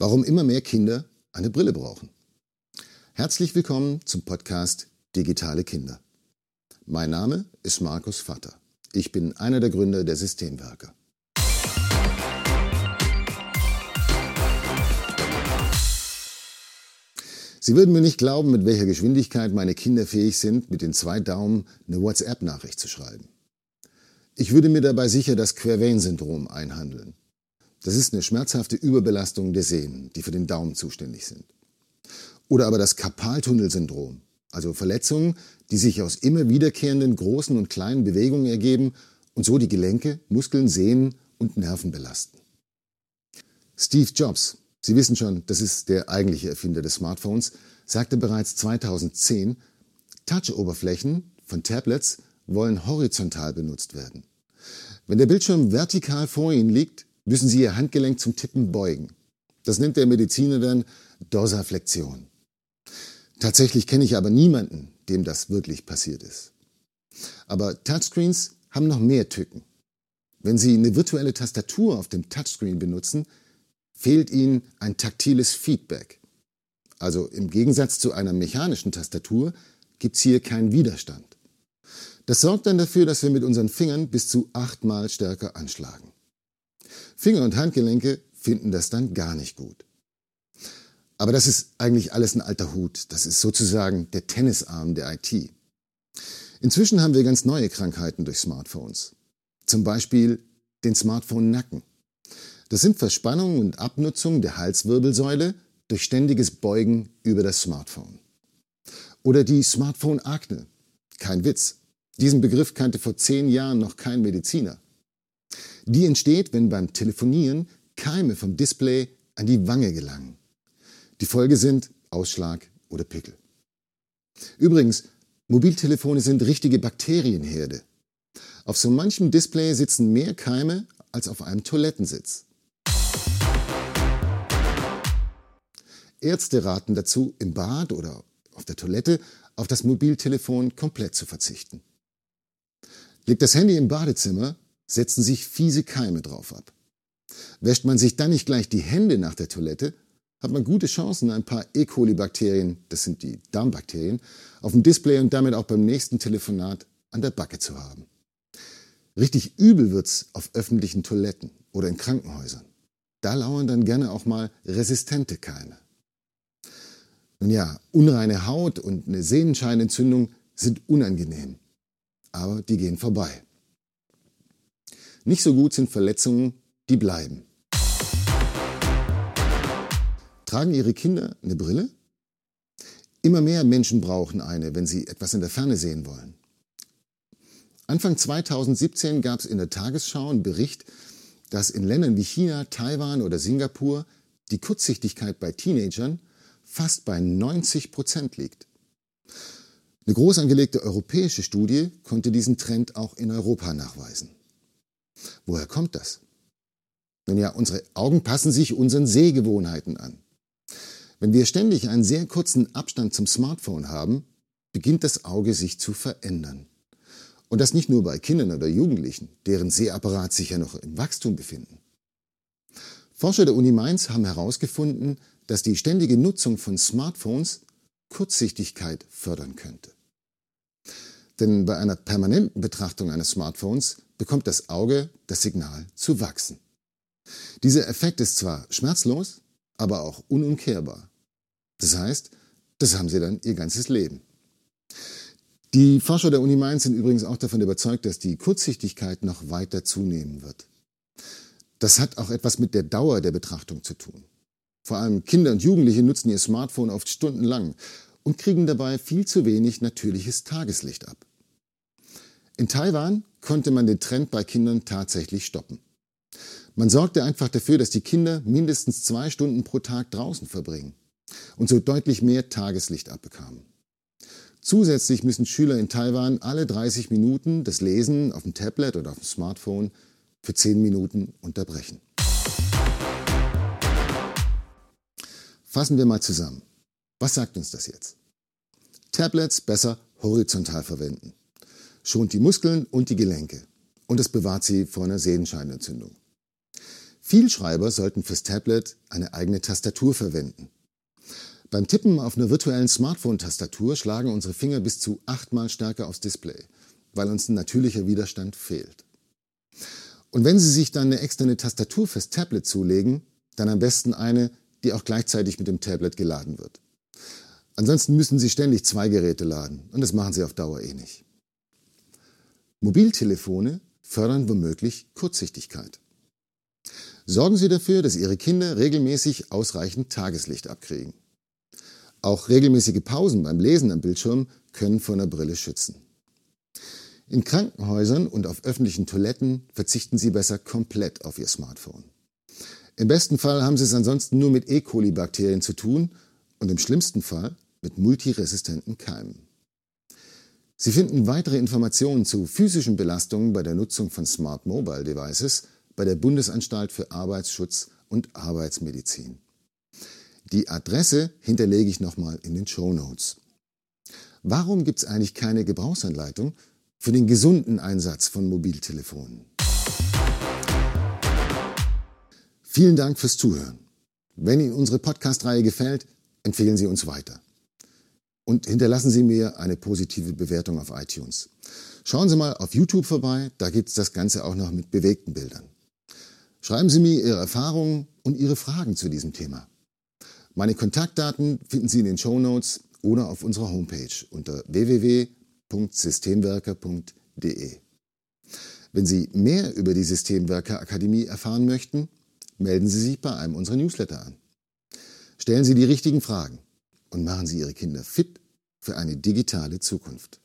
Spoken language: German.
Warum immer mehr Kinder eine Brille brauchen. Herzlich willkommen zum Podcast Digitale Kinder. Mein Name ist Markus Vatter. Ich bin einer der Gründer der Systemwerker. Sie würden mir nicht glauben, mit welcher Geschwindigkeit meine Kinder fähig sind, mit den zwei Daumen eine WhatsApp-Nachricht zu schreiben. Ich würde mir dabei sicher das Quervain-Syndrom einhandeln. Das ist eine schmerzhafte Überbelastung der Sehnen, die für den Daumen zuständig sind. Oder aber das Karpaltunnelsyndrom, also Verletzungen, die sich aus immer wiederkehrenden großen und kleinen Bewegungen ergeben und so die Gelenke, Muskeln, Sehnen und Nerven belasten. Steve Jobs, Sie wissen schon, das ist der eigentliche Erfinder des Smartphones, sagte bereits 2010, Touch-Oberflächen von Tablets wollen horizontal benutzt werden. Wenn der Bildschirm vertikal vor Ihnen liegt, müssen Sie Ihr Handgelenk zum Tippen beugen. Das nennt der Mediziner dann Dorsaflexion. Tatsächlich kenne ich aber niemanden, dem das wirklich passiert ist. Aber Touchscreens haben noch mehr Tücken. Wenn Sie eine virtuelle Tastatur auf dem Touchscreen benutzen, fehlt Ihnen ein taktiles Feedback. Also im Gegensatz zu einer mechanischen Tastatur gibt es hier keinen Widerstand. Das sorgt dann dafür, dass wir mit unseren Fingern bis zu achtmal stärker anschlagen. Finger und Handgelenke finden das dann gar nicht gut. Aber das ist eigentlich alles ein alter Hut. Das ist sozusagen der Tennisarm der IT. Inzwischen haben wir ganz neue Krankheiten durch Smartphones. Zum Beispiel den Smartphone-Nacken. Das sind Verspannungen und Abnutzung der Halswirbelsäule durch ständiges Beugen über das Smartphone. Oder die Smartphone-Akne. Kein Witz. Diesen Begriff kannte vor zehn Jahren noch kein Mediziner. Die entsteht, wenn beim Telefonieren Keime vom Display an die Wange gelangen. Die Folge sind Ausschlag oder Pickel. Übrigens, Mobiltelefone sind richtige Bakterienherde. Auf so manchem Display sitzen mehr Keime als auf einem Toilettensitz. Ärzte raten dazu, im Bad oder auf der Toilette auf das Mobiltelefon komplett zu verzichten. Liegt das Handy im Badezimmer, setzen sich fiese Keime drauf ab. Wäscht man sich dann nicht gleich die Hände nach der Toilette, hat man gute Chancen, ein paar E. coli-Bakterien, das sind die Darmbakterien, auf dem Display und damit auch beim nächsten Telefonat an der Backe zu haben. Richtig übel wird's auf öffentlichen Toiletten oder in Krankenhäusern. Da lauern dann gerne auch mal resistente Keime. Nun ja, unreine Haut und eine Sehnenscheinentzündung sind unangenehm, aber die gehen vorbei. Nicht so gut sind Verletzungen, die bleiben. Tragen Ihre Kinder eine Brille? Immer mehr Menschen brauchen eine, wenn sie etwas in der Ferne sehen wollen. Anfang 2017 gab es in der Tagesschau einen Bericht, dass in Ländern wie China, Taiwan oder Singapur die Kurzsichtigkeit bei Teenagern fast bei 90 Prozent liegt. Eine groß angelegte europäische Studie konnte diesen Trend auch in Europa nachweisen. Woher kommt das? Nun ja, unsere Augen passen sich unseren Sehgewohnheiten an. Wenn wir ständig einen sehr kurzen Abstand zum Smartphone haben, beginnt das Auge sich zu verändern. Und das nicht nur bei Kindern oder Jugendlichen, deren Sehapparat sich ja noch im Wachstum befinden. Forscher der Uni Mainz haben herausgefunden, dass die ständige Nutzung von Smartphones Kurzsichtigkeit fördern könnte. Denn bei einer permanenten Betrachtung eines Smartphones bekommt das Auge das Signal zu wachsen. Dieser Effekt ist zwar schmerzlos, aber auch unumkehrbar. Das heißt, das haben sie dann ihr ganzes Leben. Die Forscher der Uni Mainz sind übrigens auch davon überzeugt, dass die Kurzsichtigkeit noch weiter zunehmen wird. Das hat auch etwas mit der Dauer der Betrachtung zu tun. Vor allem Kinder und Jugendliche nutzen ihr Smartphone oft stundenlang und kriegen dabei viel zu wenig natürliches Tageslicht ab. In Taiwan konnte man den Trend bei Kindern tatsächlich stoppen. Man sorgte einfach dafür, dass die Kinder mindestens zwei Stunden pro Tag draußen verbringen und so deutlich mehr Tageslicht abbekamen. Zusätzlich müssen Schüler in Taiwan alle 30 Minuten das Lesen auf dem Tablet oder auf dem Smartphone für 10 Minuten unterbrechen. Fassen wir mal zusammen. Was sagt uns das jetzt? Tablets besser horizontal verwenden schont die Muskeln und die Gelenke und es bewahrt sie vor einer Sehenscheinentzündung. Vielschreiber sollten fürs Tablet eine eigene Tastatur verwenden. Beim Tippen auf einer virtuellen Smartphone-Tastatur schlagen unsere Finger bis zu achtmal stärker aufs Display, weil uns ein natürlicher Widerstand fehlt. Und wenn Sie sich dann eine externe Tastatur fürs Tablet zulegen, dann am besten eine, die auch gleichzeitig mit dem Tablet geladen wird. Ansonsten müssen Sie ständig zwei Geräte laden und das machen Sie auf Dauer eh nicht. Mobiltelefone fördern womöglich Kurzsichtigkeit. Sorgen Sie dafür, dass Ihre Kinder regelmäßig ausreichend Tageslicht abkriegen. Auch regelmäßige Pausen beim Lesen am Bildschirm können vor einer Brille schützen. In Krankenhäusern und auf öffentlichen Toiletten verzichten Sie besser komplett auf Ihr Smartphone. Im besten Fall haben Sie es ansonsten nur mit E. coli-Bakterien zu tun und im schlimmsten Fall mit multiresistenten Keimen. Sie finden weitere Informationen zu physischen Belastungen bei der Nutzung von Smart Mobile Devices bei der Bundesanstalt für Arbeitsschutz und Arbeitsmedizin. Die Adresse hinterlege ich nochmal in den Show Notes. Warum gibt es eigentlich keine Gebrauchsanleitung für den gesunden Einsatz von Mobiltelefonen. Vielen Dank fürs Zuhören. Wenn Ihnen unsere Podcast-Reihe gefällt, empfehlen Sie uns weiter. Und hinterlassen Sie mir eine positive Bewertung auf iTunes. Schauen Sie mal auf YouTube vorbei, da gibt es das Ganze auch noch mit bewegten Bildern. Schreiben Sie mir Ihre Erfahrungen und Ihre Fragen zu diesem Thema. Meine Kontaktdaten finden Sie in den Show Notes oder auf unserer Homepage unter www www.systemwerker.de. Wenn Sie mehr über die Systemwerker Akademie erfahren möchten, melden Sie sich bei einem unserer Newsletter an. Stellen Sie die richtigen Fragen und machen Sie Ihre Kinder fit für eine digitale Zukunft.